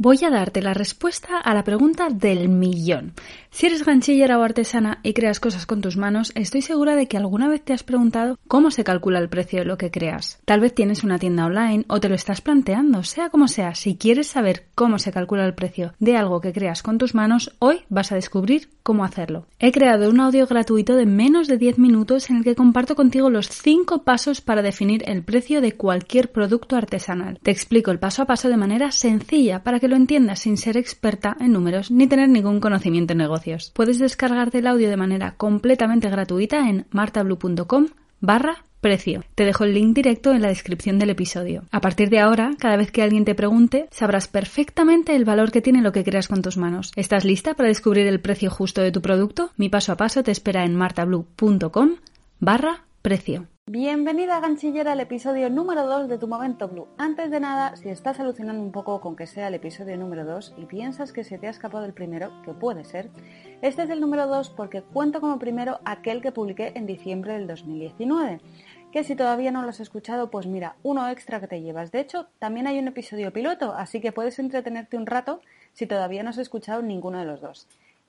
Voy a darte la respuesta a la pregunta del millón. Si eres ganchillera o artesana y creas cosas con tus manos, estoy segura de que alguna vez te has preguntado cómo se calcula el precio de lo que creas. Tal vez tienes una tienda online o te lo estás planteando, sea como sea, si quieres saber cómo se calcula el precio de algo que creas con tus manos, hoy vas a descubrir cómo hacerlo. He creado un audio gratuito de menos de 10 minutos en el que comparto contigo los 5 pasos para definir el precio de cualquier producto artesanal. Te explico el paso a paso de manera sencilla para que lo entiendas sin ser experta en números ni tener ningún conocimiento en negocios. Puedes descargarte el audio de manera completamente gratuita en martablue.com barra precio. Te dejo el link directo en la descripción del episodio. A partir de ahora, cada vez que alguien te pregunte, sabrás perfectamente el valor que tiene lo que creas con tus manos. ¿Estás lista para descubrir el precio justo de tu producto? Mi paso a paso te espera en martablue.com barra precio. Bienvenida ganchillera al episodio número 2 de Tu Momento Blue. Antes de nada, si estás alucinando un poco con que sea el episodio número 2 y piensas que se te ha escapado el primero, que puede ser, este es el número 2 porque cuento como primero aquel que publiqué en diciembre del 2019. Que si todavía no lo has escuchado, pues mira, uno extra que te llevas. De hecho, también hay un episodio piloto, así que puedes entretenerte un rato si todavía no has escuchado ninguno de los dos.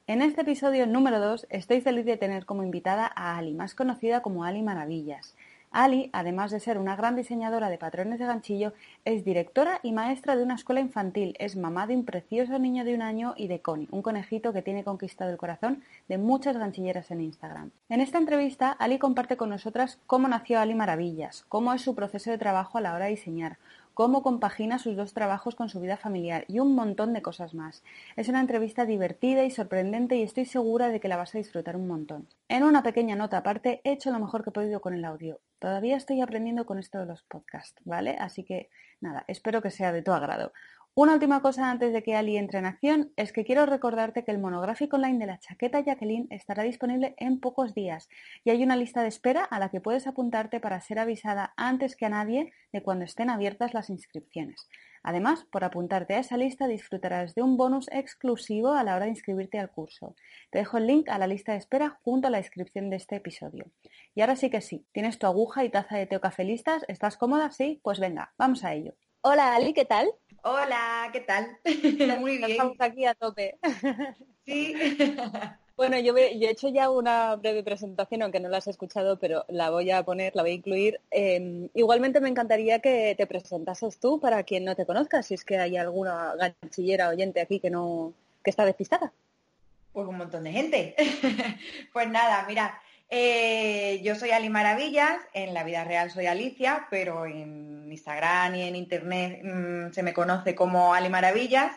En este episodio número 2 estoy feliz de tener como invitada a Ali, más conocida como Ali Maravillas. Ali, además de ser una gran diseñadora de patrones de ganchillo, es directora y maestra de una escuela infantil, es mamá de un precioso niño de un año y de Connie, un conejito que tiene conquistado el corazón de muchas ganchilleras en Instagram. En esta entrevista, Ali comparte con nosotras cómo nació Ali Maravillas, cómo es su proceso de trabajo a la hora de diseñar, cómo compagina sus dos trabajos con su vida familiar y un montón de cosas más. Es una entrevista divertida y sorprendente y estoy segura de que la vas a disfrutar un montón. En una pequeña nota aparte, he hecho lo mejor que he podido con el audio. Todavía estoy aprendiendo con esto de los podcasts, ¿vale? Así que nada, espero que sea de tu agrado. Una última cosa antes de que Ali entre en acción es que quiero recordarte que el monográfico online de la chaqueta Jacqueline estará disponible en pocos días y hay una lista de espera a la que puedes apuntarte para ser avisada antes que a nadie de cuando estén abiertas las inscripciones. Además, por apuntarte a esa lista disfrutarás de un bonus exclusivo a la hora de inscribirte al curso. Te dejo el link a la lista de espera junto a la descripción de este episodio. Y ahora sí que sí, tienes tu aguja y taza de teo cafelistas, ¿estás cómoda? Sí, pues venga, vamos a ello. Hola Ali, ¿qué tal? Hola, ¿qué tal? Muy bien. Estamos aquí a tope. Sí. Bueno, yo, he hecho ya una breve presentación, aunque no la has escuchado, pero la voy a poner, la voy a incluir. Em, igualmente me encantaría que te presentases tú para quien no te conozca, si es que hay alguna ganchillera oyente aquí que no que está despistada. Pues un montón de gente. pues nada, mira, eh, yo soy Ali Maravillas, en la vida real soy Alicia, pero en Instagram y en Internet mm, se me conoce como Ali Maravillas.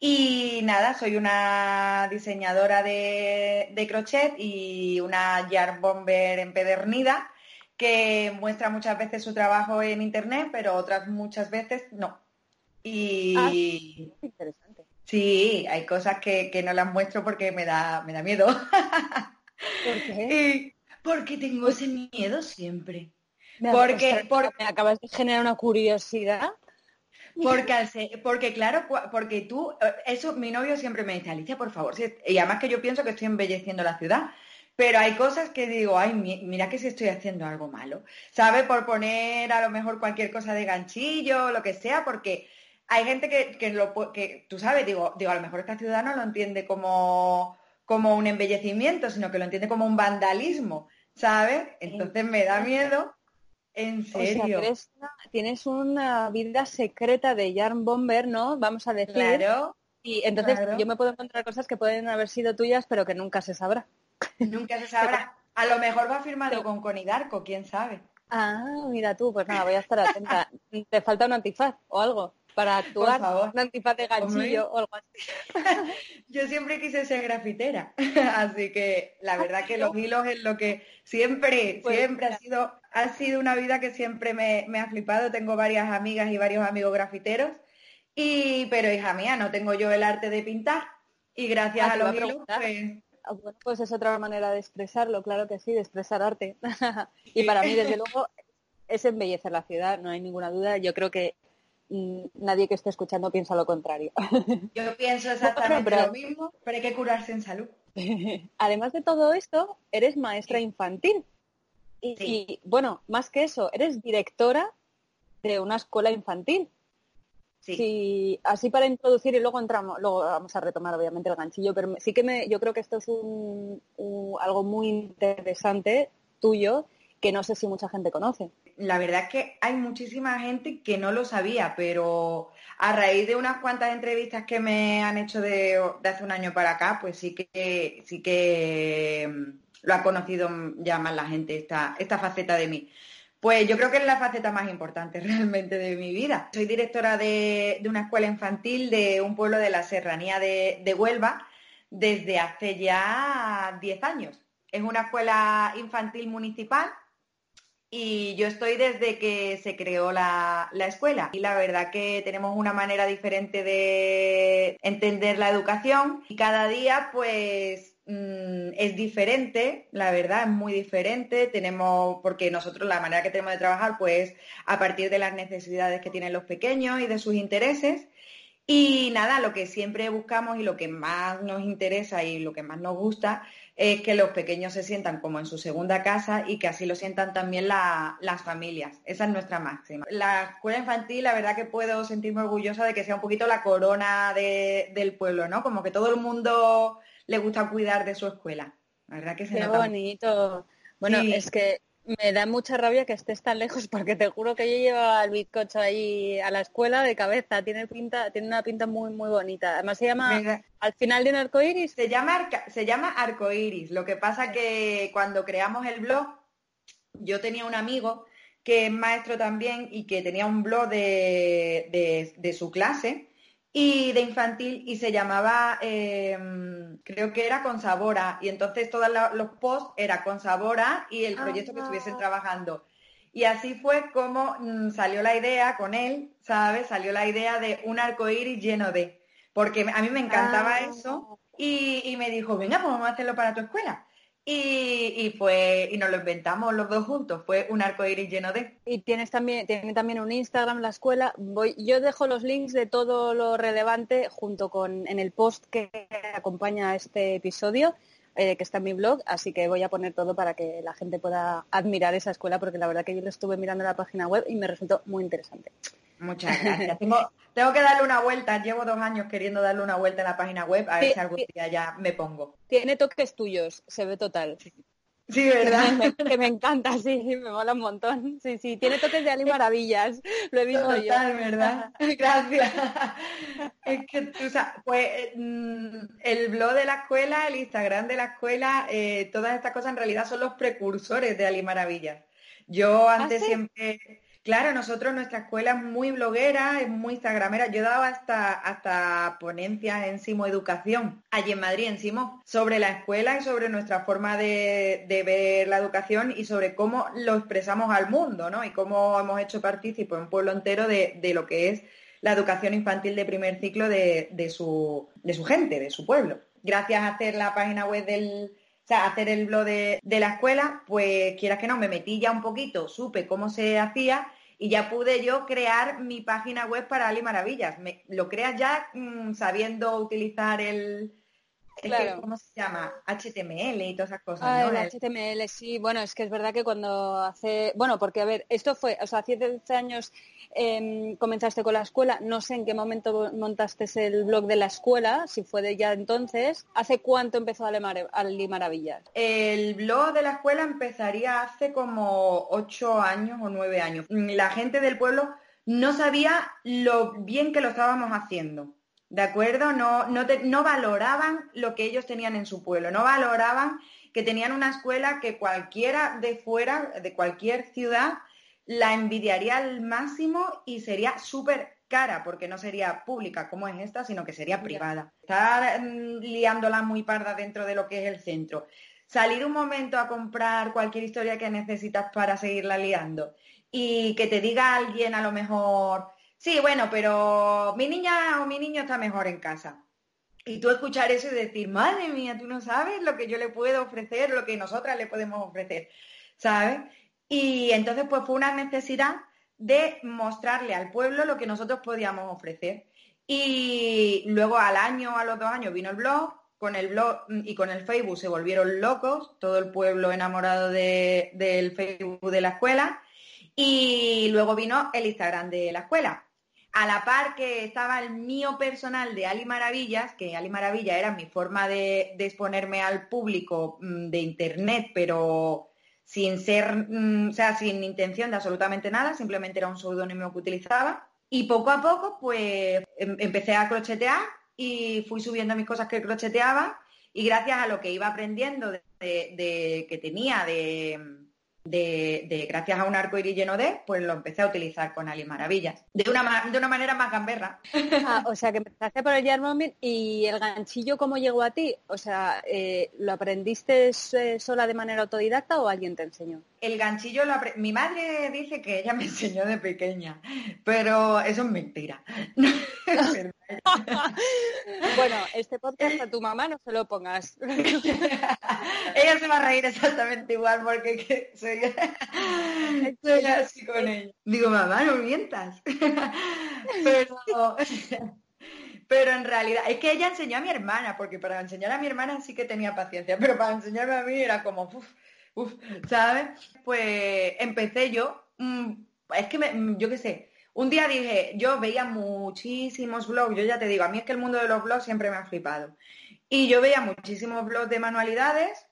Y nada, soy una diseñadora de, crochet y una yard bomber empedernida que muestra muchas veces su trabajo en Internet, pero otras muchas veces no. Y ah, interesante. Sí, hay cosas que, que, no las muestro porque me da, me da miedo. ¿Por qué? porque tengo ese miedo siempre. porque, me acabas de generar una curiosidad. Porque, porque claro, porque tú, eh, eso mi novio siempre me dice, Alicia, por favor, y además que yo pienso que estoy embelleciendo la ciudad, pero hay cosas que digo, ay, mira que si estoy haciendo algo malo, ¿sabes? Por poner a lo mejor cualquier cosa de ganchillo, lo que sea, porque hay gente que, que, lo, que tú sabes, digo, digo, a lo mejor esta ciudad no lo entiende como, como un embellecimiento, sino que lo entiende como un vandalismo, ¿sabes? Entonces me da miedo. En serio. tienes una vida secreta de Yarn Bomber, ¿no? Vamos a decir. Claro. Y entonces yo me puedo encontrar cosas que pueden haber sido tuyas, pero que nunca se sabrá. Nunca se sabrá. A lo mejor va firmado con Conidarco, quién sabe. Ah, mira tú, pues nada, voy a estar atenta. Te falta un antifaz o algo para actuar, un antifaz de ganchillo o algo así. Yo siempre quise ser grafitera, así que la verdad que los hilos es lo que siempre, pues siempre ha sido, ha sido una vida que siempre me, ha flipado. Tengo varias amigas y varios amigos grafiteros, y, pero hija mía, no tengo yo el arte de pintar. Y gracias ah, a los hilos, pues... Ah, bueno, pues es otra manera de expresarlo, claro que sí, de expresar arte. y para mí, desde luego, es embellecer la ciudad, no hay ninguna duda. Yo creo que nadie que esté escuchando piensa lo contrario. Yo pienso exactamente lo mismo, pero hay que curarse en salud. Además de todo esto, eres maestra infantil. Y, bueno, más que eso, eres directora de una escuela infantil. Sí. así para introducir y luego entramos, luego vamos a retomar obviamente el ganchillo, pero sí que me, yo creo que esto es un, algo muy interesante tuyo que no sé si mucha gente conoce. La verdad es que hay muchísima gente que no lo sabía, pero a raíz de unas cuantas entrevistas que me han hecho de, hace un año para acá, pues sí que sí que mm, lo ha conocido ya más la gente esta, esta faceta de mí. Pues yo creo que es la faceta más importante realmente de mi vida. Soy directora de, una escuela infantil de un pueblo de la serranía de, de Huelva desde hace ya 10 años. Es una escuela infantil municipal y yo estoy desde que se creó la, la, escuela. Y la verdad que tenemos una manera diferente de entender la educación y cada día pues Mm, es diferente, la verdad, es muy diferente. Tenemos, porque nosotros la manera que tenemos de trabajar, pues a partir de las necesidades que tienen los pequeños y de sus intereses. Y nada, lo que siempre buscamos y lo que más nos interesa y lo que más nos gusta es que los pequeños se sientan como en su segunda casa y que así lo sientan también las familias. Esa es nuestra máxima. La escuela infantil, la verdad que puedo sentirme orgullosa de que sea un poquito la corona del pueblo, ¿no? Como que todo el mundo le gusta cuidar de su escuela. La verdad que se Qué bonito. Bueno, es que me da mucha rabia que estés tan lejos porque te juro que yo llevaba el bizcocho ahí a la escuela de cabeza. Tiene pinta, tiene una pinta muy muy bonita. Además se llama al final de un arcoiris. Se llama se llama arcoiris. Lo que pasa que cuando creamos el blog, yo tenía un amigo que es maestro también y que tenía un blog de, de su clase y de infantil y se llamaba, em, creo que era con Sabora, y entonces todos los posts era con Sabora y el proyecto que estuviesen trabajando. Y así fue como mm, salió la idea con él, ¿sabes? Salió la idea de un arco iris lleno de, porque a mí me encantaba ah. eso y, y, me dijo, venga, pues vamos a hacerlo para tu escuela. Y, fue, y nos lo inventamos los dos juntos, fue un arco iris lleno de. Y tienes también, tiene también un Instagram la escuela. Voy, yo dejo los links de todo lo relevante junto con en el post que acompaña a este episodio, eh, que está en mi blog, así que voy a poner todo para que la gente pueda admirar esa escuela, porque la verdad que yo lo estuve mirando en la página web y me resultó muy interesante. Muchas gracias. Tengo, que darle una vuelta. Llevo dos años queriendo darle una vuelta en la página web a ver si algún día ya me pongo. Tiene toques tuyos, se ve total. Sí, ¿verdad? Que me, encanta, sí, me mola un montón. Sí, sí, tiene toques de Ali Maravillas, lo he visto total, ¿verdad? Gracias. Es que tú sabes, pues mm, el blog de la escuela, el Instagram de la escuela, eh, todas estas cosas en realidad son los precursores de Ali Maravillas. Yo ¿Ah, antes siempre Claro, nosotros, nuestra escuela es muy bloguera, es muy instagramera. Yo he dado hasta, hasta ponencias en Simo Educación, allí en Madrid, en Simo, sobre la escuela y sobre nuestra forma de, ver la educación y sobre cómo lo expresamos al mundo, ¿no? Y cómo hemos hecho partícipe un pueblo entero de, lo que es la educación infantil de primer ciclo de, su, de su gente, de su pueblo. Gracias a hacer la página web del, o sea, hacer el blog de, la escuela, pues quieras que no, me metí ya un poquito, supe cómo se hacía y ya pude yo crear mi página web para Ali Maravillas. Me, lo creas ya mm, sabiendo utilizar el, ¿cómo se llama? HTML y todas esas cosas. Ah, el HTML, sí. Bueno, es que es verdad que cuando hace, bueno, porque a ver, esto fue, o sea, hace 10 años Em, comenzaste con la escuela, no sé en qué momento montaste el blog de la escuela, si fue de ya entonces. ¿Hace cuánto empezó Ali Maravillas? El blog de la escuela empezaría hace como ocho años o nueve años. La gente del pueblo no sabía lo bien que lo estábamos haciendo. ¿De acuerdo? No, no, no valoraban lo que ellos tenían en su pueblo, no valoraban que tenían una escuela que cualquiera de fuera, de cualquier ciudad, la envidiaría al máximo y sería súper cara, porque no sería pública como es esta, sino que sería privada. Estar mm, liándola muy parda dentro de lo que es el centro. Salir un momento a comprar cualquier historia que necesitas para seguirla liando y que te diga alguien a lo mejor, sí, bueno, pero mi niña o mi niño está mejor en casa. Y tú escuchar eso y decir, madre mía, tú no sabes lo que yo le puedo ofrecer, lo que nosotras le podemos ofrecer, ¿sabes? Y entonces pues fue una necesidad de mostrarle al pueblo lo que nosotros podíamos ofrecer. Y luego al año, a los dos años vino el blog, con el blog y con el Facebook se volvieron locos, todo el pueblo enamorado del Facebook de la escuela. Y luego vino el Instagram de la escuela. A la par que estaba el mío personal de Ali Maravillas, que Ali Maravilla era mi forma de, exponerme al público mm, de internet, pero sin ser, mm, o sea, sin intención de absolutamente nada, simplemente era un seudónimo que utilizaba. Y poco a poco, pues em, empecé a crochetear y fui subiendo mis cosas que crocheteaba y gracias a lo que iba aprendiendo de que tenía de, de, gracias a un arco iris lleno de, pues lo empecé a utilizar con Ali Maravillas. De una, de una manera más gamberra. Ah, o sea, que empezaste por el Yarmomin y el ganchillo, ¿cómo llegó a ti? O sea, eh, ¿lo aprendiste eh, sola de manera autodidacta o alguien te enseñó? El ganchillo lo Mi madre dice que ella me enseñó de pequeña, pero eso es mentira. bueno, este podcast a tu mamá no se lo pongas. ella se va a reír exactamente igual porque soy, así con ella. Digo, mamá, no mientas. pero, pero en realidad, es que ella enseñó a mi hermana, porque para enseñar a mi hermana sí que tenía paciencia, pero para enseñarme a mí era como, uff, uff, ¿sabes? Pues empecé yo, mm, es que me, yo qué sé, un día dije, yo veía muchísimos blogs, yo ya te digo, a mí es que el mundo de los blogs siempre me ha flipado. Y yo veía muchísimos blogs de manualidades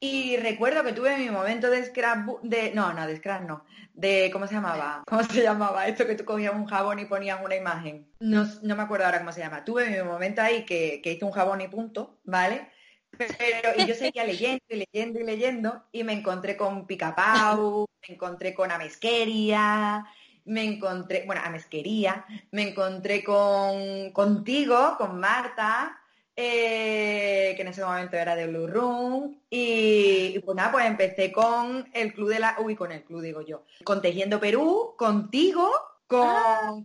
y recuerdo que tuve mi momento de scrap, de, no, no, de scrap no, de, ¿cómo se llamaba? ¿Cómo se llamaba? Esto que tú cogías un jabón y ponías una imagen. No, no me acuerdo ahora cómo se llama. Tuve mi momento ahí que, que hice un jabón y punto, ¿vale? Pero, y yo seguía leyendo y leyendo y leyendo y me encontré con Picapau, me encontré con Amesqueria, me encontré, bueno, a Mesquería, me encontré con contigo, con Marta, eh, que en ese momento era de Blue Room, y, pues nada, pues empecé con el club de la, uy, con el club digo yo, con Tejiendo Perú, contigo, con, ah.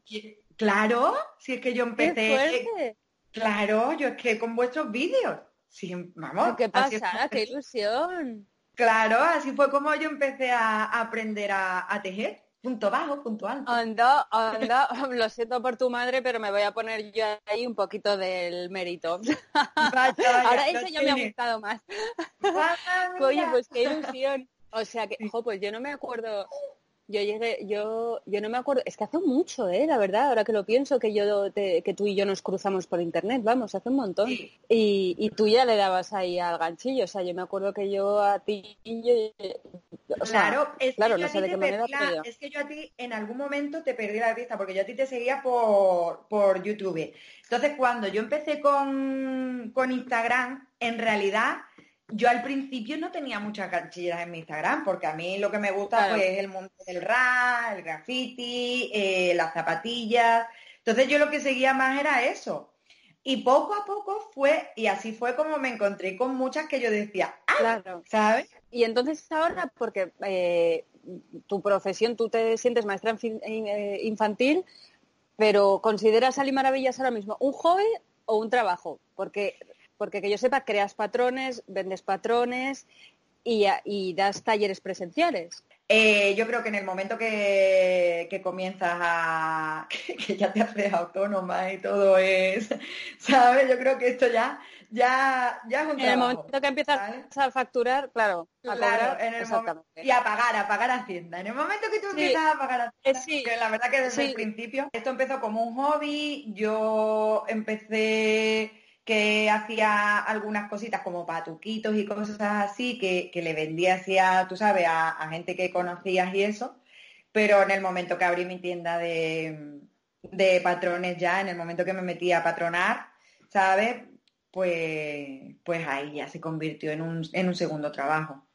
claro, si es que yo empecé, claro, yo es que con vuestros vídeos, sí, vamos. ¿Qué pasa? ¡Qué ilusión! Claro, así fue como yo empecé a, aprender a tejer punto bajo, punto alto. Anda, anda, lo siento por tu madre, pero me voy a poner yo ahí un poquito del mérito. Ahora eso ya me ha gustado más. Oye, pues qué ilusión. O sea que, ojo, pues yo no me acuerdo, yo llegué, yo, yo no me acuerdo, es que hace mucho, ¿eh? La verdad, ahora que lo pienso, que yo que tú y yo nos cruzamos por internet, vamos, hace un montón. Y, y, tú ya le dabas ahí al ganchillo, o sea, yo me acuerdo que yo a ti, claro, es claro, que no sé de qué manera, es que yo a ti en algún momento te perdí la vista, porque yo a ti te seguía por, por YouTube. Entonces, cuando yo empecé con, con Instagram, en realidad yo al principio no tenía muchas ganchilleras en mi Instagram, porque a mí lo que me gusta pues, es el mundo del rap, el graffiti, eh, las zapatillas. Entonces yo lo que seguía más era eso. Y poco a poco fue, y así fue como me encontré con muchas que yo decía, ¡ah! Claro. ¿Sabes? Y entonces ahora, porque eh, tu profesión, tú te sientes maestra eh, infantil, pero ¿consideras Ali Maravillas ahora mismo un hobby o un trabajo? Porque porque que yo sepa, creas patrones, vendes patrones y, das talleres presenciales. Eh, yo creo que en el momento que, comienzas a... Que, ya te haces autónoma y todo es... ¿Sabes? Yo creo que esto ya, ya, ya es un En el momento que empiezas a facturar, claro. claro, en el y a pagar, a pagar Hacienda. En el momento que tú empiezas a pagar Hacienda, sí. que la verdad que desde el principio, esto empezó como un hobby, yo empecé que hacía algunas cositas como patuquitos y cosas así, que, le vendía hacia, tú sabes, a, gente que conocías y eso, pero en el momento que abrí mi tienda de, patrones ya, en el momento que me metí a patronar, ¿sabes? Pues, pues ahí ya se convirtió en un, en un segundo trabajo,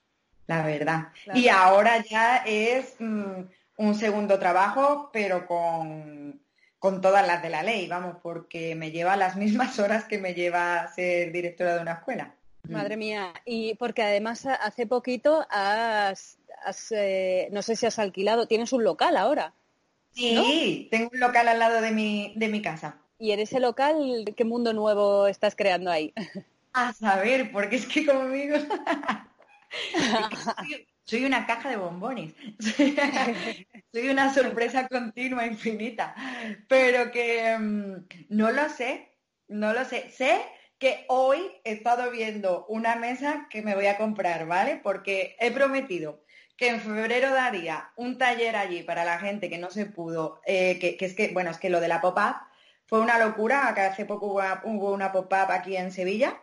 la verdad. Y ahora ya es mm, un segundo trabajo, pero con con todas las de la ley, vamos, porque me lleva las mismas horas que me lleva ser directora de una escuela. Madre mía, y porque además hace poquito has, eh, no sé si has alquilado, tienes un local ahora. Sí, tengo un local al lado de mi, de mi casa. ¿Y en ese local qué mundo nuevo estás creando ahí? A saber, porque es que conmigo... soy una caja de bombones. soy una sorpresa continua, infinita. Pero que mm, no lo sé, no lo sé. Sé que hoy he estado viendo una mesa que me voy a comprar, ¿vale? Porque he prometido que en febrero daría un taller allí para la gente que no se pudo, eh, que, es que, bueno, es que lo de la pop-up fue una locura, que hace poco hubo una, pop-up aquí en Sevilla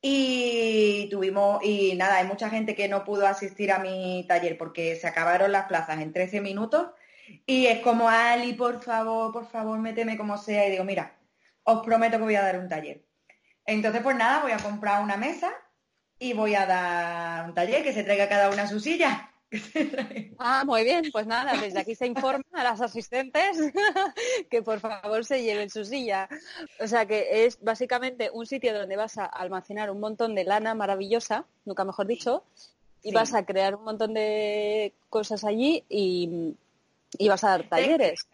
y tuvimos, y nada, hay mucha gente que no pudo asistir a mi taller porque se acabaron las plazas en 13 minutos y es como, Ali, por favor, por favor, méteme como sea y digo, mira, os prometo que voy a dar un taller. Entonces, pues nada, voy a comprar una mesa y voy a dar un taller que se traiga cada una a su silla. Ah, muy bien, pues nada, desde aquí se informa a las asistentes que por favor se lleven su silla. O sea que es básicamente un sitio donde vas a almacenar un montón de lana maravillosa, nunca mejor dicho, y vas a crear un montón de cosas allí y, vas a dar talleres.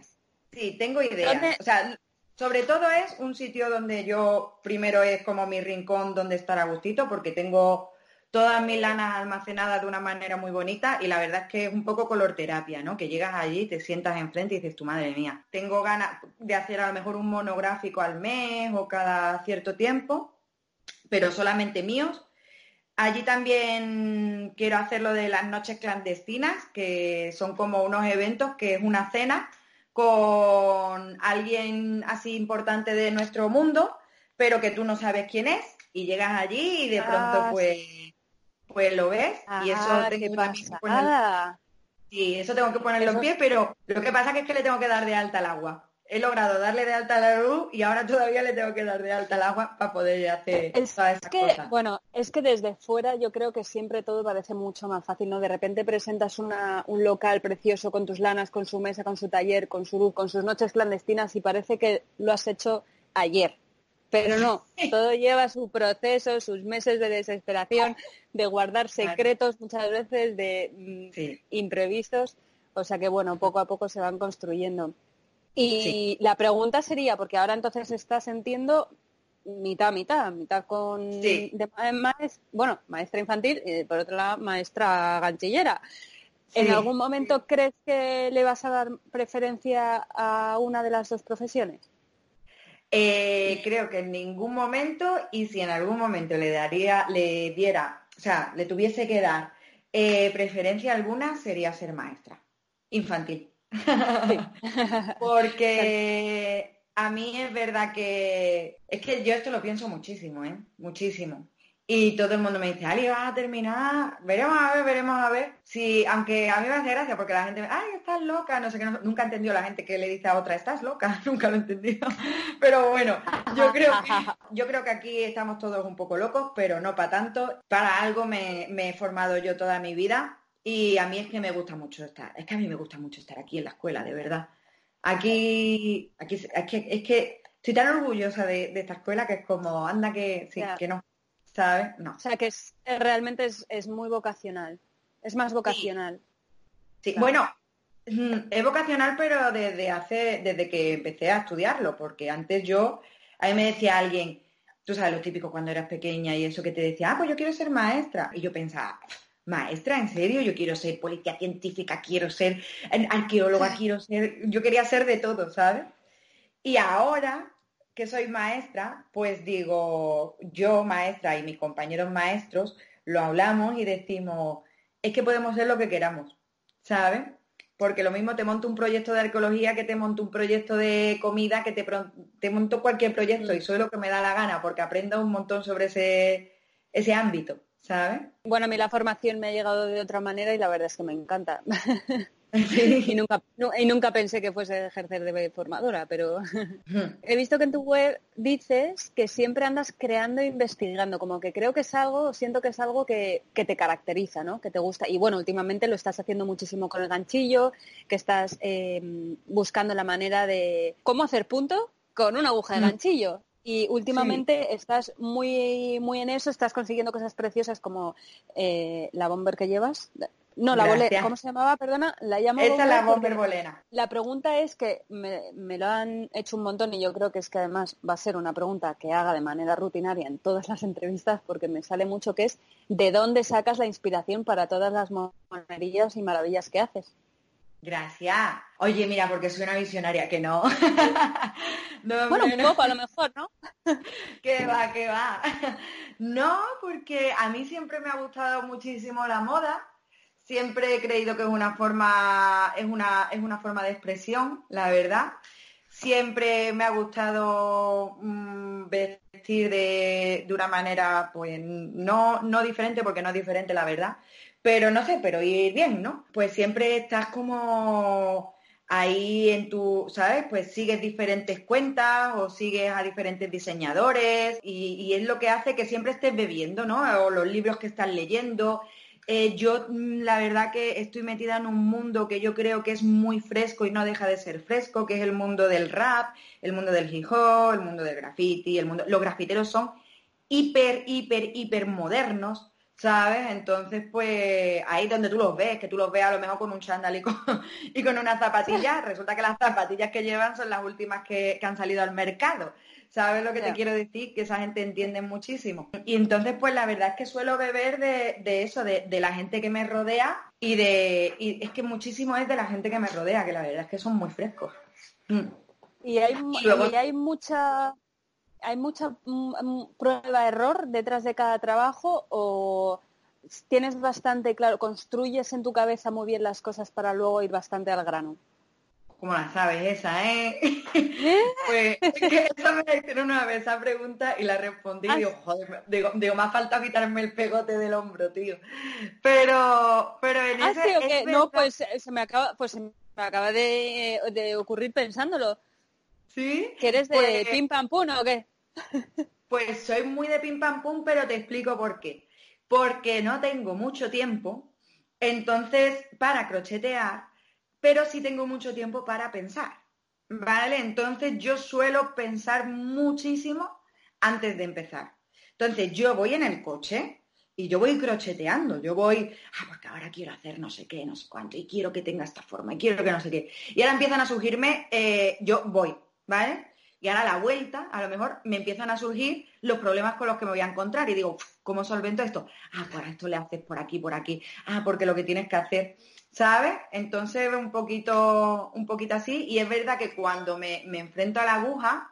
Sí, tengo idea. O sea, sobre todo es un sitio donde yo primero es como mi rincón donde estar a gustito, porque tengo todas mis lanas almacenadas de una manera muy bonita y la verdad es que es un poco color terapia, ¿no? Que llegas allí, te sientas enfrente y dices, tu madre mía, tengo ganas de hacer a lo mejor un monográfico al mes o cada cierto tiempo, pero solamente míos. Allí también quiero hacer lo de las noches clandestinas, que son como unos eventos que es una cena con alguien así importante de nuestro mundo, pero que tú no sabes quién es y llegas allí y de pronto ah, pues pues lo ves y eso tengo que poner... Sí, eso tengo que ponerlo en pie, pero lo que pasa es que le tengo que dar de alta al agua. He logrado darle de alta la luz y ahora todavía le tengo que dar de alta al agua para poder hacer es que, Bueno, es que desde fuera yo creo que siempre todo parece mucho más fácil, ¿no? De repente presentas una, un local precioso con tus lanas, con su mesa, con su taller, con su luz, con sus noches clandestinas y parece que lo has hecho ayer. Pero no, todo lleva su proceso, sus meses de desesperación, de guardar secretos muchas veces, de mm, imprevistos. O sea que bueno, poco a poco se van construyendo. Y la pregunta sería, porque ahora entonces estás entiendo mitad, mitad, mitad con bueno, maestra infantil y por otro lado maestra ganchillera. ¿En algún momento crees que le vas a dar preferencia a una de las dos profesiones? Eh, creo que en ningún momento, y si en algún momento le daría, le diera, o sea, le tuviese que dar eh, preferencia alguna, sería ser maestra infantil. Porque a mí es verdad que es que yo esto lo pienso muchísimo, ¿eh? Muchísimo. Y todo el mundo me dice, Ali, vas a terminar, veremos a ver, veremos a ver. Sí, aunque a mí me hace gracia porque la gente me ay, estás loca, no sé qué, nunca he entendido la gente que le dice a otra, estás loca, nunca lo he entendido. Pero bueno, yo creo que, yo creo que aquí estamos todos un poco locos, pero no para tanto. Para algo me, he formado yo toda mi vida y a mí es que me gusta mucho estar, es que a mí me gusta mucho estar aquí en la escuela, de verdad. Aquí, aquí, es que estoy tan orgullosa de, esta escuela que es como, anda que, sí, que no ¿sabes? No. O sea, que es, realmente es, muy vocacional. Es más vocacional. Sí, bueno, mm, es vocacional, pero desde hace, desde que empecé a estudiarlo, porque antes yo, a mí me decía alguien, tú sabes lo típico cuando eras pequeña y eso que te decía, ah, pues yo quiero ser maestra. Y yo pensaba, maestra, ¿en serio? Yo quiero ser policía científica, quiero ser arqueóloga, quiero ser, yo quería ser de todo, ¿sabes? Y ahora que soy maestra, pues digo, yo maestra y mis compañeros maestros lo hablamos y decimos, es que podemos ser lo que queramos, ¿sabes? Porque lo mismo te monto un proyecto de arqueología que te monto un proyecto de comida, que te, te monto cualquier proyecto y soy lo que me da la gana porque aprendo un montón sobre ese, ese ámbito, ¿sabes? Bueno, a mí la formación me ha llegado de otra manera y la verdad es que me encanta. y, nunca, y nunca pensé que fuese ejercer de formadora, pero he visto que en tu web dices que siempre andas creando e investigando, como que creo que es algo, siento que es algo que, te caracteriza, ¿no? Que te gusta. Y bueno, últimamente lo estás haciendo muchísimo con el ganchillo, que estás em, buscando la manera de cómo hacer punto con una aguja de mm. ganchillo. Y últimamente estás muy, muy en eso, estás consiguiendo cosas preciosas como eh, la bomber que llevas, no, la bolera. ¿Cómo se llamaba? Perdona, la llamo. Esta la bomber bolena. La pregunta es que me, lo han hecho un montón y yo creo que es que además va a ser una pregunta que haga de manera rutinaria en todas las entrevistas porque me sale mucho que es ¿de dónde sacas la inspiración para todas las monerías y maravillas que haces? Gracias. Oye, mira, porque soy una visionaria, que no. bueno, un poco a lo mejor, ¿no? que va, que va. no, porque a mí siempre me ha gustado muchísimo la moda siempre he creído que es una forma, es una, es una forma de expresión, la verdad. Siempre me ha gustado mm, vestir de, de, una manera, pues, no, no diferente, porque no es diferente, la verdad. Pero no sé, pero ir bien, ¿no? Pues siempre estás como ahí en tu, ¿sabes? Pues sigues diferentes cuentas o sigues a diferentes diseñadores y, es lo que hace que siempre estés bebiendo, ¿no? O los libros que estás leyendo. Eh, yo mm, la verdad que estoy metida en un mundo que yo creo que es muy fresco y no deja de ser fresco, que es el mundo del rap, el mundo del hip hop, el mundo del graffiti, el mundo... Los grafiteros son hiper, hiper, hiper modernos ¿sabes? Entonces, pues ahí donde tú los ves, que tú los ves a lo mejor con un chándal y con, y con unas zapatillas, resulta que las zapatillas que llevan son las últimas que, han salido al mercado. ¿Sabes lo que te quiero decir? Que esa gente entiende muchísimo. Y entonces, pues la verdad es que suelo beber de, eso, de, la gente que me rodea y de... Y es que muchísimo es de la gente que me rodea, que la verdad es que son muy frescos. Mm. Y hay, y hay mucha ¿Hay mucha mm, mm, prueba-error detrás de cada trabajo o tienes bastante claro, construyes en tu cabeza muy bien las cosas para luego ir bastante al grano? ¿Cómo la sabes esa, eh? ¿Eh? pues que esa me hicieron una vez esa pregunta y la respondí y ah, digo, joder, digo, digo, me ha faltado quitarme el pegote del hombro, tío. Pero, pero en ¿Ah, ese... No, pues eh, se me acaba, pues se me acaba de, de ocurrir pensándolo. ¿Sí? ¿Que eres de pues pim pam pum o qué? Pues soy muy de pim pam pum, pero te explico por qué. Porque no tengo mucho tiempo, entonces, para crochetear, pero sí tengo mucho tiempo para pensar. ¿Vale? Entonces yo suelo pensar muchísimo antes de empezar. Entonces yo voy en el coche y yo voy crocheteando, yo voy, ah, porque ahora quiero hacer no sé qué, no sé cuánto, y quiero que tenga esta forma, y quiero que no sé qué. Y ahora empiezan a surgirme, eh, yo voy, ¿vale? Y ahora a la vuelta, a lo mejor me empiezan a surgir los problemas con los que me voy a encontrar y digo, ¿cómo solvento esto? Ah, pues esto le haces por aquí, por aquí. Ah, porque lo que tienes que hacer, ¿sabes? Entonces un poquito, un poquito así. Y es verdad que cuando me, enfrento a la aguja,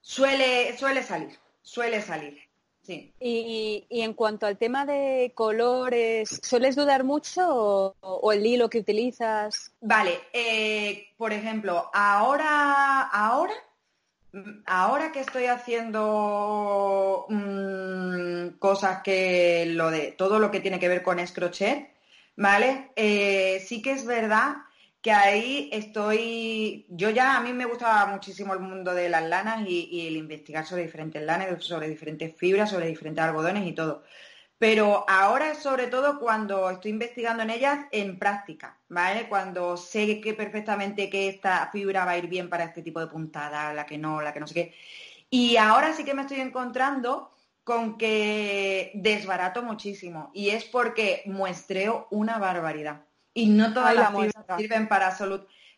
suele, suele salir, suele salir. Sí. Y, en cuanto al tema de colores, ¿sueles dudar mucho o, el hilo que utilizas? Vale, eh, por ejemplo, ahora, ahora ahora que estoy haciendo mm, cosas que lo de todo lo que tiene que ver con escrochet, ¿vale? Eh, sí que es verdad que ahí estoy, yo ya a mí me gustaba muchísimo el mundo de las lanas y, el investigar sobre diferentes lanas, sobre diferentes fibras, sobre diferentes algodones y todo pero ahora es sobre todo cuando estoy investigando en ellas en práctica, ¿vale? Cuando sé que perfectamente que esta fibra va a ir bien para este tipo de puntada, la que no, la que no sé qué. Y ahora sí que me estoy encontrando con que desbarato muchísimo y es porque muestreo una barbaridad. Y no todas las fibras sirven para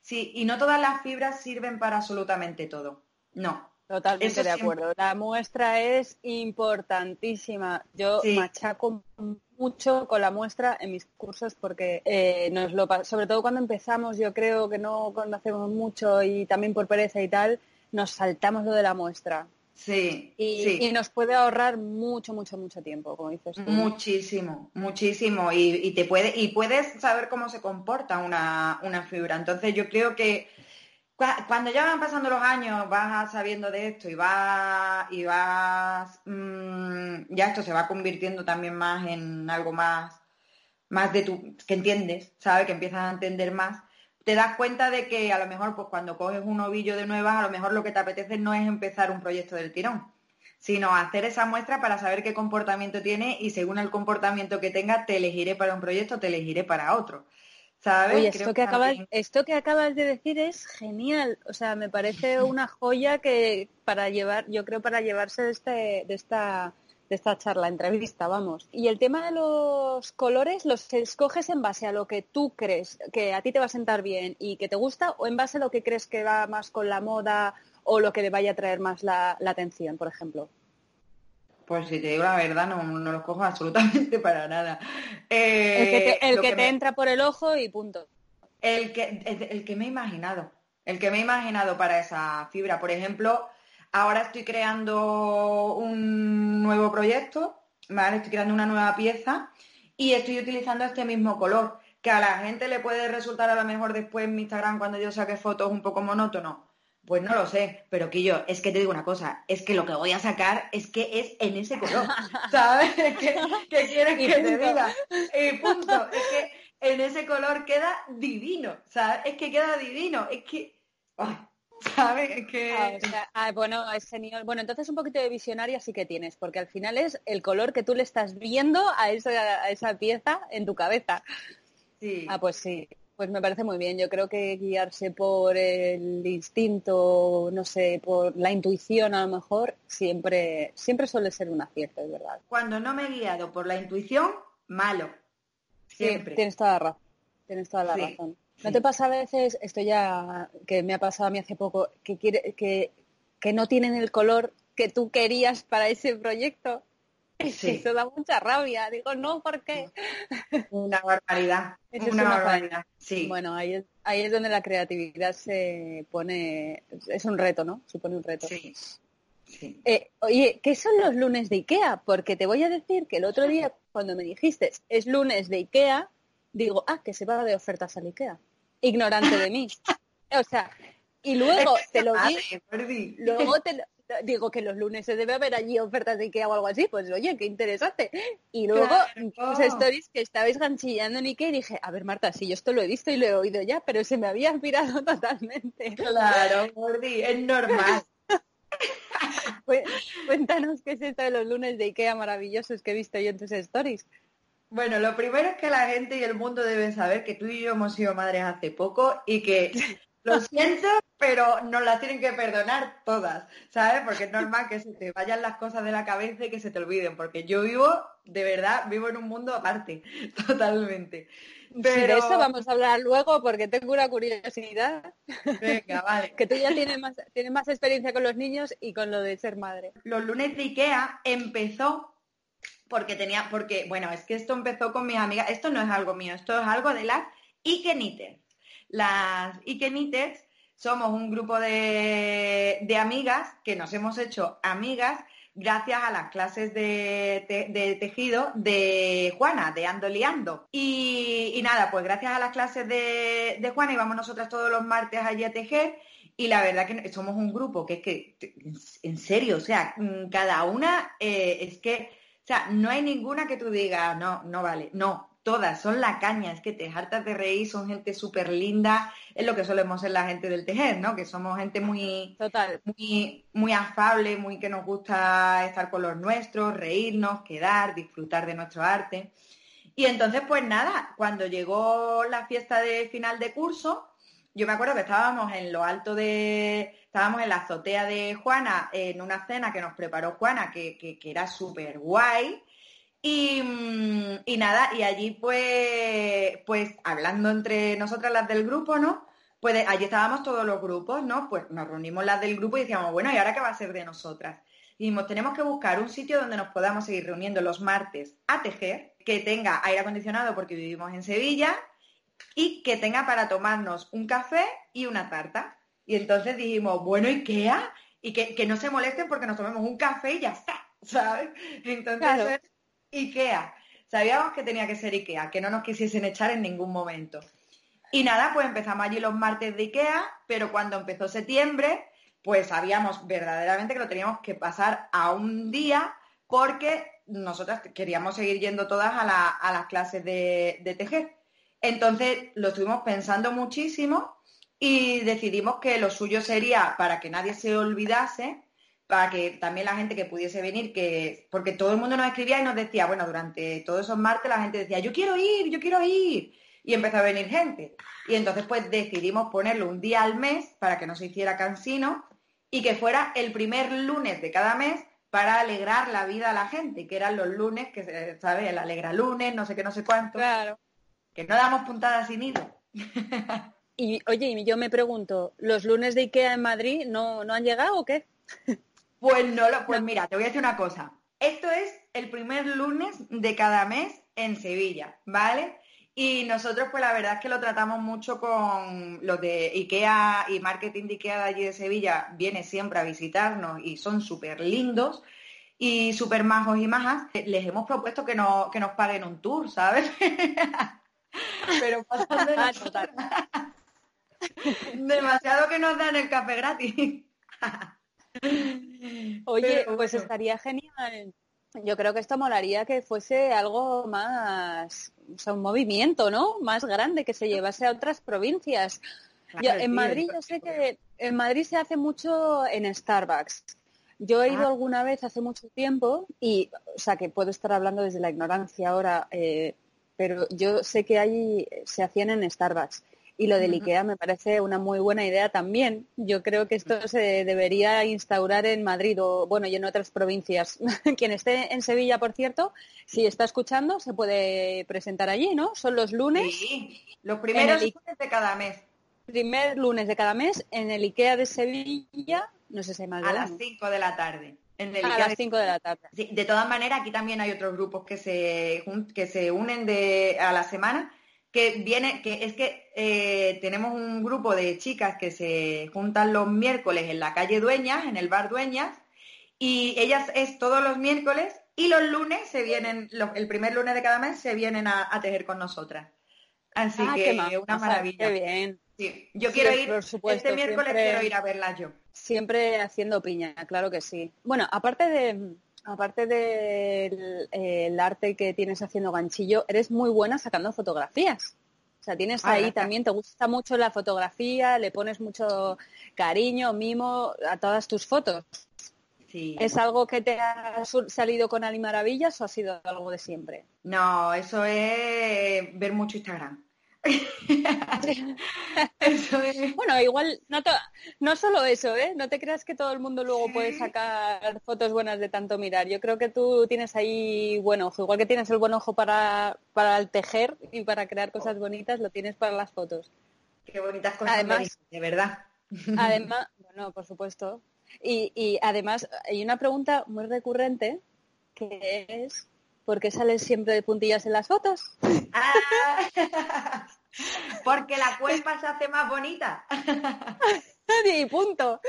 Sí, y no todas las fibras sirven para absolutamente todo. No, Totalmente de acuerdo. La muestra es importantísima. Yo machaco mucho con la muestra en mis cursos porque eh, nos lo sobre todo cuando empezamos, yo creo que no conocemos mucho y también por pereza y tal, nos saltamos lo de la muestra. Sí y, nos puede ahorrar mucho, mucho, mucho tiempo, como dices. Muchísimo, muchísimo. Y, te puede, y puedes saber cómo se comporta una, una fibra. Entonces yo creo que cuando ya van pasando los años, vas sabiendo de esto y vas, y vas, mm, ya esto se va convirtiendo también más en algo más, más de tu, que entiendes, ¿sabes? Que empiezas a entender más. Te das cuenta de que a lo mejor, pues cuando coges un ovillo de nuevas, a lo mejor lo que te apetece no es empezar un proyecto del tirón, sino hacer esa muestra para saber qué comportamiento tiene y según el comportamiento que tenga, te elegiré para un proyecto, te elegiré para otro. Oye, esto que, acabas, esto que acabas de decir es genial. O sea, me parece una joya que para llevar, yo creo para llevarse de, este, de esta de esta charla, entrevista, vamos. Y el tema de los colores, ¿los escoges en base a lo que tú crees que a ti te va a sentar bien y que te gusta o en base a lo que crees que va más con la moda o lo que le vaya a traer más la atención, por ejemplo? Pues si te digo la verdad, no, no los cojo absolutamente para nada. el que te, entra por el ojo y punto. El que, el, que me he imaginado. El que me he imaginado para esa fibra. Por ejemplo, ahora estoy creando un nuevo proyecto, ¿vale? Estoy creando una nueva pieza y estoy utilizando este mismo color, que a la gente le puede resultar a lo mejor después en mi Instagram cuando yo saque fotos un poco monótono. Pues no lo sé, pero que yo, es que te digo una cosa, es que lo que voy a sacar es que es en ese color, ¿sabes? ¿Qué, quieres que te diga? Y punto, es que en ese color queda divino, ¿sabes? Es que queda divino, es que... ¿Sabes? Que... Ah, ah, bueno, es genial. Bueno, entonces un poquito de visionaria sí que tienes, porque al final es el color que tú le estás viendo a esa, a esa pieza en tu cabeza. Sí. Ah, pues sí. Pues me parece muy bien. Yo creo que guiarse por el instinto, no sé, por la intuición a lo mejor, siempre, siempre suele ser un acierto, es verdad. Cuando no me he guiado por la intuición, malo. Siempre. tienes toda la razón. Tienes toda la razón. ¿No te pasa a veces, esto ya que me ha pasado a mí hace poco, que, quiere, que, que no tienen el color que tú querías para ese proyecto? Sí. Eso da mucha rabia. Digo, no, ¿por qué? Una barbaridad. una, barbaridad. Sí. Bueno, ahí es, ahí es donde la creatividad se pone, es un reto, ¿no? Supone un reto. Sí. sí. Eh, oye, ¿qué son los lunes de Ikea? Porque te voy a decir que el otro día, cuando me dijiste, es lunes de Ikea, digo, ah, que se va de ofertas al Ikea. Ignorante de mí. O sea, y luego te lo di, luego te lo, digo que los lunes se debe haber allí ofertas de Ikea o algo así, pues oye, qué interesante. Y luego los stories que estabais ganchillando en Ikea y dije, a ver Marta, si yo esto lo he visto y lo he oído ya, pero se me había inspirado totalmente. Claro, Gordi, es normal. Cuéntanos qué es esto de los lunes de Ikea maravillosos que he visto yo en tus stories. Bueno, lo primero es que la gente y el mundo deben saber que tú y yo hemos sido madres hace poco y que lo siento, pero nos las tienen que perdonar todas, ¿sabes? Porque es normal que se te vayan las cosas de la cabeza y que se te olviden, porque yo vivo, de verdad, vivo en un mundo aparte, totalmente. Pero... de eso vamos a hablar luego porque tengo una curiosidad. Venga, vale. que tú ya tienes más, tienes más experiencia con los niños y con lo de ser madre. Los lunes de Ikea empezó porque tenía, porque, bueno, es que esto empezó con mis amigas, esto no es algo mío, esto es algo de las Ikeniters. Las Ikeniters somos un grupo de, de, amigas que nos hemos hecho amigas gracias a las clases de, tejido de Juana, de Ando Liando. Y, nada, pues gracias a las clases de, de Juana íbamos nosotras todos los martes allí a tejer y la verdad que somos un grupo que es que, en serio, o sea, cada una eh, es que o sea, no hay ninguna que tú digas, no, no vale. No, todas son la caña, es que te hartas de reír, son gente súper linda, es lo que solemos ser la gente del tejer, ¿no? Que somos gente muy, Total. muy, muy afable, muy que nos gusta estar con los nuestros, reírnos, quedar, disfrutar de nuestro arte. Y entonces, pues nada, cuando llegó la fiesta de final de curso, yo me acuerdo que estábamos en lo alto de, estábamos en la azotea de Juana en una cena que nos preparó Juana, que, era súper guay. Mm, y, nada, y allí pues, pues hablando entre nosotras las del grupo, ¿no? Pues allí estábamos todos los grupos, ¿no? Pues nos reunimos las del grupo y decíamos, bueno, ¿y ahora qué va a ser de nosotras? Y dijimos, tenemos que buscar un sitio donde nos podamos seguir reuniendo los martes a tejer, que tenga aire acondicionado porque vivimos en Sevilla, y que tenga para tomarnos un café y una tarta. Y entonces dijimos, bueno, IKEA, y que, no se molesten porque nos tomemos un café y ya está, ¿sabes? Entonces, IKEA. Sabíamos que tenía que ser IKEA, que no nos quisiesen echar en ningún momento. Y nada, pues empezamos allí los martes de IKEA, pero cuando empezó septiembre, pues sabíamos verdaderamente que lo teníamos que pasar a un día porque nosotras queríamos seguir yendo todas a, las clases de, de tejer. Entonces lo estuvimos pensando muchísimo y decidimos que lo suyo sería para que nadie se olvidase, para que también la gente que pudiese venir, que porque todo el mundo nos escribía y nos decía, bueno, durante todos esos martes la gente decía, yo quiero ir, yo quiero ir. Y empezó a venir gente. Y entonces pues decidimos ponerlo un día al mes para que no se hiciera cansino y que fuera el primer lunes de cada mes para alegrar la vida a la gente, que eran los lunes, que sabe, el alegra lunes, no sé qué, no sé cuánto. Claro que no damos puntadas sin hilo. y oye, yo me pregunto, ¿los lunes de Ikea en Madrid no, han llegado o qué? pues no lo, pues mira, te voy a decir una cosa. Esto es el primer lunes de cada mes en Sevilla, ¿vale? Y nosotros, pues la verdad es que lo tratamos mucho con los de IKEA y marketing de IKEA de allí de Sevilla, viene siempre a visitarnos y son súper lindos. y súper majos y majas, les hemos propuesto que, no, que nos paguen un tour, ¿sabes? Pero pasan de Demasiado que nos dan el café gratis. Oye, pues estaría genial. Yo creo que esto molaría que fuese algo más, o sea, un movimiento, ¿no? Más grande, que se llevase a otras provincias. en Madrid yo sé que en Madrid se hace mucho en Starbucks. Yo he ido ah. alguna vez hace mucho tiempo y, o sea, que puedo estar hablando desde la ignorancia ahora, eh, pero yo sé que ahí se hacían en Starbucks. Y lo del IKEA me parece una muy buena idea también. Yo creo que esto se debería instaurar en Madrid o, bueno, y en otras provincias. Quien esté en Sevilla, por cierto, si está escuchando, se puede presentar allí, ¿no? Son los lunes. Sí, los primeros lunes de cada mes. Primer lunes de cada mes en el IKEA de Sevilla, no sé si hay más A las 5 de la tarde. En el a las 5 de la tarde. de todas maneras, aquí también hay otros grupos que se, que se unen de, a la semana que viene, que es que eh, tenemos un grupo de chicas que se juntan los miércoles en la calle Dueñas, en el bar Dueñas, y ellas es todos los miércoles y los lunes se vienen, el primer lunes de cada mes se vienen a, tejer con nosotras. Así ah, que es una maravilla. Qué bien. Sí. Yo quiero ir, este miércoles quiero ir a verla yo. Siempre haciendo piña, claro que sí. Bueno, aparte de, aparte del arte que tienes haciendo ganchillo, eres muy buena sacando fotografías. O sea, tienes ah, ahí también, te gusta mucho la fotografía, le pones mucho cariño, mimo a todas tus fotos. Sí. ¿Es algo que te ha salido con Ali Maravillas o ha sido algo de siempre? No, eso es ver mucho Instagram. Bueno, igual, no, no solo eso, ¿eh? No te creas que todo el mundo luego puede sacar fotos buenas de tanto mirar. Yo creo que tú tienes ahí buen ojo. Igual que tienes el buen ojo para, para el tejer y para crear cosas bonitas, lo tienes para las fotos. Qué bonitas cosas, además, de verdad. Además, bueno, por supuesto. Y, y además, hay una pregunta muy recurrente que es ¿por qué sales siempre de puntillas en las fotos? Ah, porque la cuerpa se hace más bonita. y punto.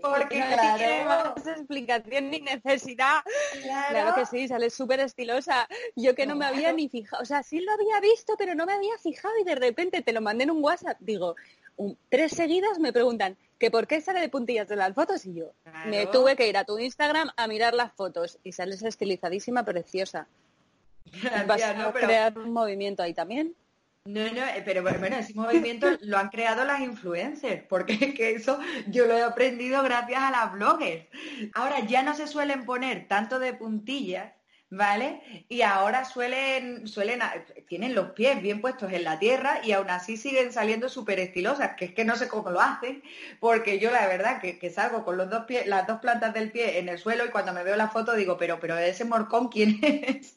Porque no claro. más explicación ni necesidad. Claro. que sí, sales súper estilosa. Yo que no me había ni fijado, o sea, sí lo había visto, pero no me había fijado y de repente te lo mandé en un WhatsApp. Digo, tres seguidas me preguntan que por qué sale de puntillas de las fotos y yo me tuve que ir a tu Instagram a mirar las fotos y sales estilizadísima, preciosa. ¿Vas a crear un movimiento ahí también? No, no, eh, pero bueno, ese movimiento lo han creado las influencers, porque que eso yo lo he aprendido gracias a las bloggers. Ahora ya no se suelen poner tanto de puntillas ¿vale? Y ahora suelen, suelen, tienen los pies bien puestos en la tierra y aún así siguen saliendo súper estilosas, que es que no sé cómo lo hacen, porque yo la verdad que, que, salgo con los dos pies, las dos plantas del pie en el suelo y cuando me veo la foto digo, pero, pero ese morcón, ¿quién es?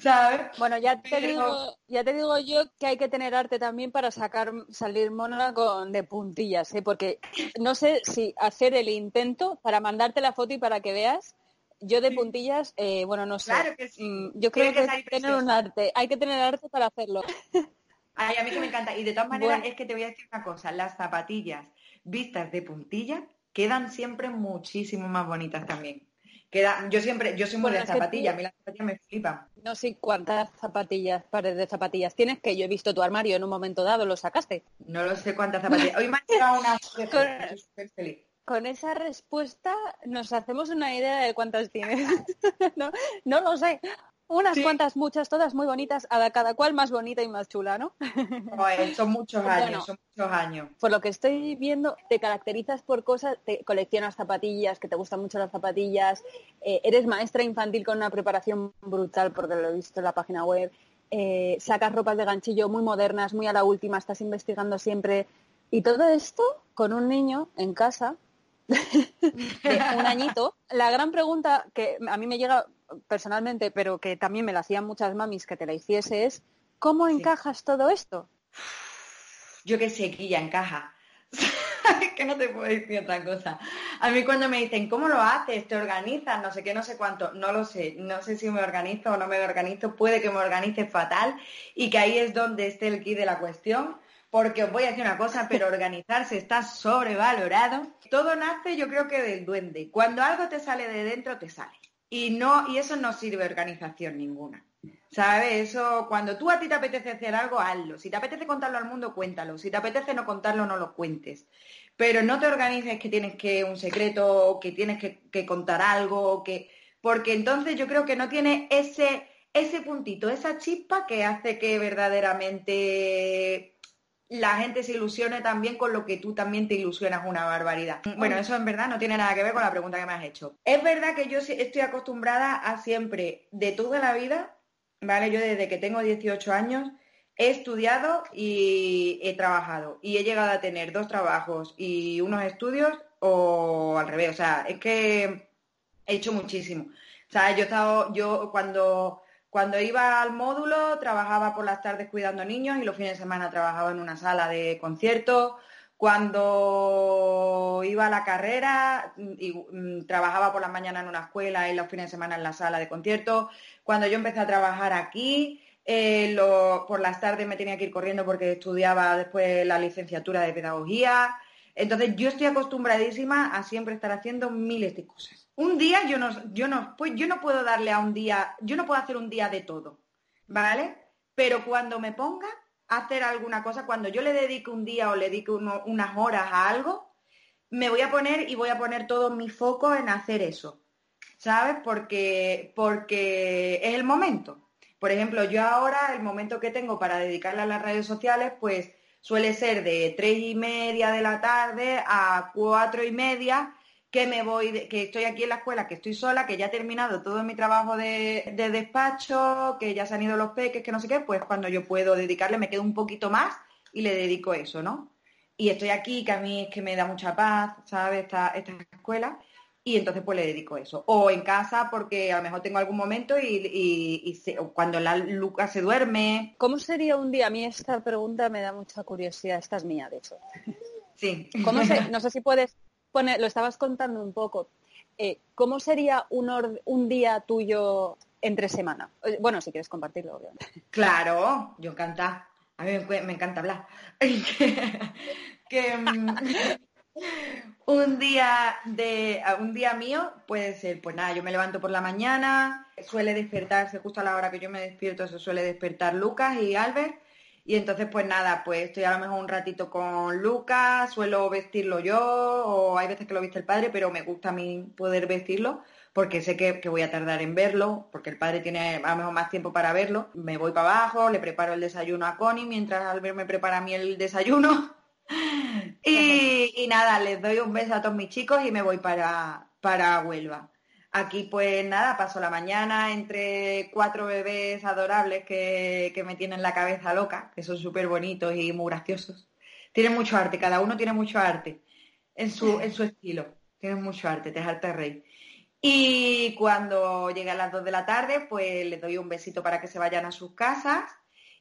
¿Sabes? Bueno, ya te digo, ya te digo yo que hay que tener arte también para sacar, salir mona con de puntillas, ¿eh? porque no sé si hacer el intento para mandarte la foto y para que veas yo de puntillas, eh, bueno, no sé. Claro que sí. Mm, yo creo que, hay que tener un arte, hay que tener arte para hacerlo. Ay, a mí que me encanta. Y de todas maneras, es que te voy a decir una cosa, las zapatillas vistas de puntilla quedan siempre muchísimo más bonitas también. Queda, yo siempre, yo soy muy de zapatillas, a mí las zapatillas me flipan. No sé cuántas zapatillas, pares de zapatillas tienes, que yo he visto tu armario en un momento dado, lo sacaste. No lo sé cuántas zapatillas. Hoy me ha llegado una feliz con esa respuesta nos hacemos una idea de cuántas tienes. no, no lo sé. Unas cuantas, muchas, todas muy bonitas, a cada cual más bonita y más chula, ¿no? son muchos años, son muchos años. Por lo que estoy viendo, te caracterizas por cosas, te coleccionas zapatillas, que te gustan mucho las zapatillas, eh, eres maestra infantil con una preparación brutal, porque lo he visto en la página web, eh, sacas ropas de ganchillo muy modernas, muy a la última, estás investigando siempre. Y todo esto con un niño en casa un añito. La gran pregunta que a mí me llega personalmente, pero que también me la hacían muchas mamis que te la hiciese es, ¿cómo encajas todo esto? Yo que sé, que ya encaja. que no te puedo decir otra cosa. A mí cuando me dicen, ¿cómo lo haces? ¿Te organizas? No sé qué, no sé cuánto. No lo sé. No sé si me organizo o no me organizo. Puede que me organice fatal y que ahí es donde esté el key de la cuestión porque os voy a decir una cosa, pero organizarse está sobrevalorado. Todo nace yo creo que del duende. Cuando algo te sale de dentro, te sale. Y no, y eso no sirve organización ninguna. ¿Sabes? Eso, cuando tú a ti te apetece hacer algo, hazlo. Si te apetece contarlo al mundo, cuéntalo. Si te apetece no contarlo, no lo cuentes. Pero no te organices que tienes que un secreto, que tienes que, contar algo, que. Porque entonces yo creo que no tiene ese, ese puntito, esa chispa que hace que verdaderamente la gente se ilusione también con lo que tú también te ilusionas una barbaridad. Bueno, eso en verdad no tiene nada que ver con la pregunta que me has hecho. Es verdad que yo estoy acostumbrada a siempre, de toda la vida, ¿vale? Yo desde que tengo 18 años he estudiado y he trabajado y he llegado a tener dos trabajos y unos estudios o al revés, o sea, es que he hecho muchísimo. O sea, yo he estado, yo cuando cuando iba al módulo trabajaba por las tardes cuidando niños y los fines de semana trabajaba en una sala de conciertos. Cuando iba a la carrera y, mm, trabajaba por las mañanas en una escuela y los fines de semana en la sala de conciertos. Cuando yo empecé a trabajar aquí, eh, por las tardes me tenía que ir corriendo porque estudiaba después la licenciatura de pedagogía. Entonces yo estoy acostumbradísima a siempre estar haciendo miles de cosas un día yo no, yo no, pues yo no puedo darle a un día, yo no puedo hacer un día de todo, ¿vale? Pero cuando me ponga a hacer alguna cosa, cuando yo le dedique un día o le dedique unas horas a algo, me voy a poner y voy a poner todo mi foco en hacer eso, ¿sabes? Porque, porque es el momento. Por ejemplo, yo ahora el momento que tengo para dedicarle a las redes sociales, pues suele ser de tres y media de la tarde a cuatro y media que me voy, que estoy aquí en la escuela, que estoy sola, que ya he terminado todo mi trabajo de, despacho, que ya se han ido los peques, que no sé qué, pues cuando yo puedo dedicarle me quedo un poquito más y le dedico eso, ¿no? Y estoy aquí, que a mí es que me da mucha paz, ¿sabes? Esta, esta escuela. Y entonces pues le dedico eso. O en casa porque a lo mejor tengo algún momento y, cuando la Luca se duerme. ¿Cómo sería un día? A mí esta pregunta me da mucha curiosidad. Esta es mía, de hecho. Sí. ¿Cómo no sé si puedes lo estabas contando un poco. Eh, ¿Cómo sería un, un día tuyo entre semana? Eh, bueno, si quieres compartirlo, obviamente. Claro, yo encanta. A mí me, encanta hablar. que, mm, un día de un día mío puede ser, pues nada, yo me levanto por la mañana, suele despertarse justo a la hora que yo me despierto, se suele despertar Lucas y Albert y entonces, pues nada, pues estoy a lo mejor un ratito con Lucas, suelo vestirlo yo, o hay veces que lo viste el padre, pero me gusta a mí poder vestirlo, porque sé que, voy a tardar en verlo, porque el padre tiene a lo mejor más tiempo para verlo. Me voy para abajo, le preparo el desayuno a Connie, mientras Albert me prepara a mí el desayuno. y, y, nada, les doy un beso a todos mis chicos y me voy para, para Huelva. Aquí pues nada, paso la mañana entre cuatro bebés adorables que, me tienen la cabeza loca, que son súper bonitos y muy graciosos. Tienen mucho arte, cada uno tiene mucho arte en su, en su estilo. Tienen mucho arte, te arte rey. Y cuando llegan las dos de la tarde, pues les doy un besito para que se vayan a sus casas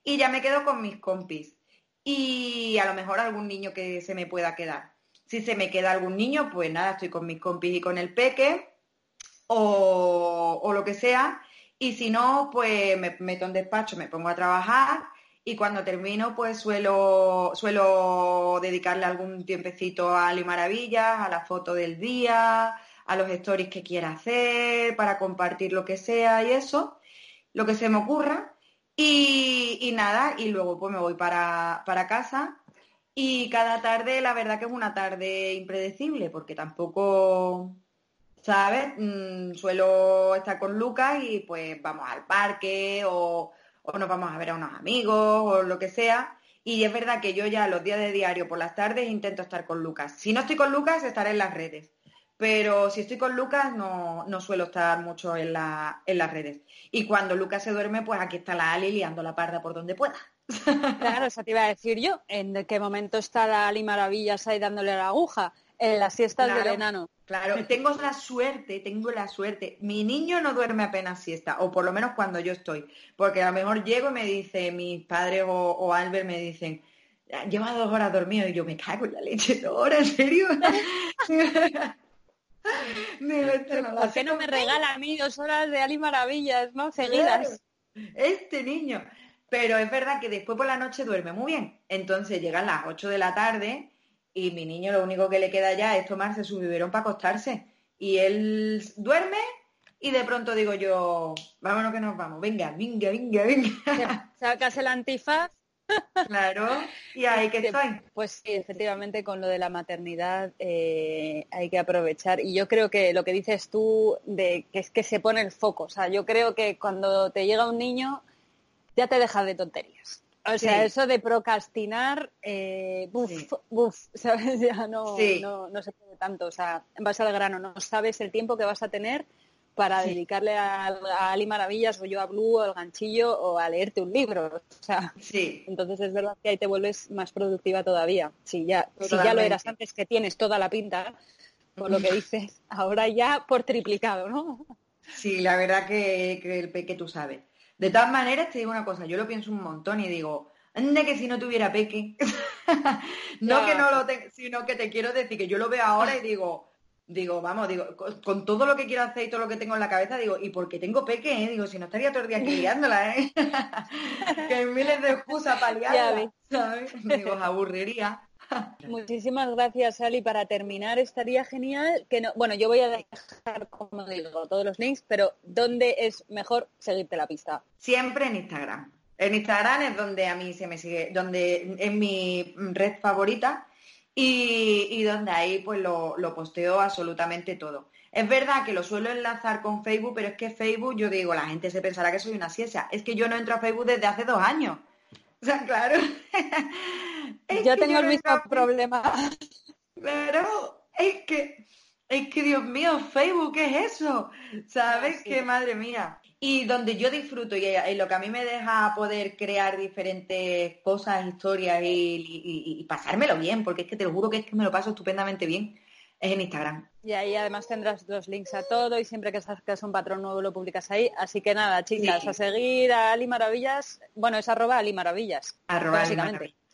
y ya me quedo con mis compis. Y a lo mejor algún niño que se me pueda quedar. Si se me queda algún niño, pues nada, estoy con mis compis y con el peque o, lo que sea. Y si no, pues me meto en despacho, me pongo a trabajar y cuando termino, pues suelo, suelo dedicarle algún tiempecito a Ali Maravillas, a la foto del día, a los stories que quiera hacer, para compartir lo que sea y eso, lo que se me ocurra. Y, nada, y luego pues me voy para, para casa. Y cada tarde, la verdad que es una tarde impredecible, porque tampoco ¿sabes? Mm, suelo estar con Lucas y pues vamos al parque o, nos vamos a ver a unos amigos o lo que sea. Y es verdad que yo ya los días de diario por las tardes intento estar con Lucas. Si no estoy con Lucas, estaré en las redes. Pero si estoy con Lucas, no, suelo estar mucho en, la, en las redes. Y cuando Lucas se duerme, pues aquí está la Ali liando la parda por donde pueda. Claro, eso te iba a decir yo. ¿En qué momento está la Ali Maravillas ahí dándole la aguja? En las siestas del enano. Claro, tengo la suerte, tengo la suerte. Mi niño no duerme apenas siesta, o por lo menos cuando yo estoy. Porque a lo mejor llego y me dice, mis padres o, Albert me dicen, lleva dos horas dormido y yo me cago en la leche, dos horas, ¿en serio? ¿Por qué no me regala a mí dos horas de Ali Maravillas, no? Seguidas. Este niño. Pero es verdad que después por la noche duerme muy bien. Entonces llegan las 8 de la tarde y mi niño lo único que le queda ya es tomarse su biberón para acostarse. Y él duerme y de pronto digo yo, vámonos que nos vamos, venga, venga, venga, venga. Sacas el antifaz. Claro, y ahí que estoy. Pues sí, efectivamente con lo de la maternidad eh, hay que aprovechar. Y yo creo que lo que dices tú de que es que se pone el foco. O sea, yo creo que cuando te llega un niño ya te dejas de tonterías. O sea, eso de procrastinar, eh, ¿sabes? Ya no, no, se puede tanto. O sea, vas al grano, no sabes el tiempo que vas a tener para dedicarle a, Ali Maravillas o yo a Blue o al ganchillo o a leerte un libro. O sea, sí. entonces es verdad que ahí te vuelves más productiva todavía. Si ya, si ya lo eras antes que tienes toda la pinta, por lo que dices, ahora ya por triplicado, ¿no? Sí, la verdad que, que el peque tú sabes. De todas maneras, te digo una cosa, yo lo pienso un montón y digo, anda que si no tuviera peque, no que no lo tenga, sino que te quiero decir que yo lo veo ahora y digo, digo, vamos, digo, con, todo lo que quiero hacer y todo lo que tengo en la cabeza, digo, ¿y por qué tengo peque? Eh? Digo, si no estaría todo el día aquí ¿eh? que hay miles de excusas para liarla, ¿sabes? Digo, aburriría. Muchísimas gracias, Ali. Para terminar, estaría genial que no. Bueno, yo voy a dejar, como digo, todos los links, pero ¿dónde es mejor seguirte la pista? Siempre en Instagram. En Instagram es donde a mí se me sigue, donde es mi red favorita y, donde ahí pues lo, lo, posteo absolutamente todo. Es verdad que lo suelo enlazar con Facebook, pero es que Facebook, yo digo, la gente se pensará que soy una ciencia. Es que yo no entro a Facebook desde hace dos años. O sea, claro. yo tengo el mismo problema. Claro, es que, es que Dios mío, Facebook, ¿qué es eso? ¿Sabes? qué madre mía. Y donde yo disfruto y, lo que a mí me deja poder crear diferentes cosas, historias y, pasármelo bien, porque es que te lo juro que es que me lo paso estupendamente bien, es en Instagram. Y ahí además tendrás los links a todo y siempre que sacas un patrón nuevo lo publicas ahí. Así que nada, chicas, a seguir a Ali Maravillas. Bueno, es arroba Ali Maravillas. Arroba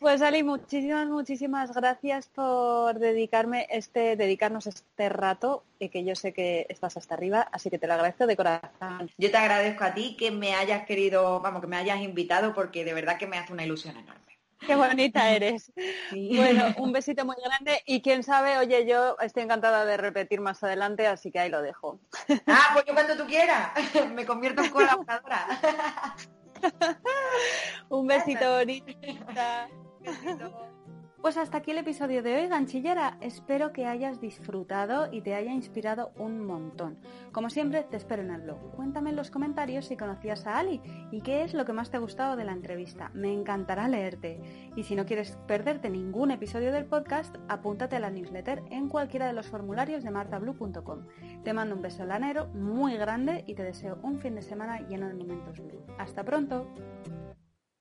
Pues Ali, muchísimas, muchísimas gracias por dedicarme este, dedicarnos este rato y que yo sé que estás hasta arriba, así que te lo agradezco de corazón. Yo te agradezco a ti que me hayas querido, vamos, que me hayas invitado porque de verdad que me hace una ilusión enorme. Qué bonita eres. Bueno, un besito muy grande y quién sabe, oye, yo estoy encantada de repetir más adelante, así que ahí lo dejo. Ah, pues yo cuando tú quieras, me convierto en colaboradora. un besito bonita. Pues hasta aquí el episodio de hoy, ganchillera. Espero que hayas disfrutado y te haya inspirado un montón. Como siempre, te espero en el blog. Cuéntame en los comentarios si conocías a Ali y qué es lo que más te ha gustado de la entrevista. Me encantará leerte. Y si no quieres perderte ningún episodio del podcast, apúntate a la newsletter en cualquiera de los formularios de martablue.com. Te mando un beso lanero muy grande y te deseo un fin de semana lleno de momentos blue. Hasta pronto.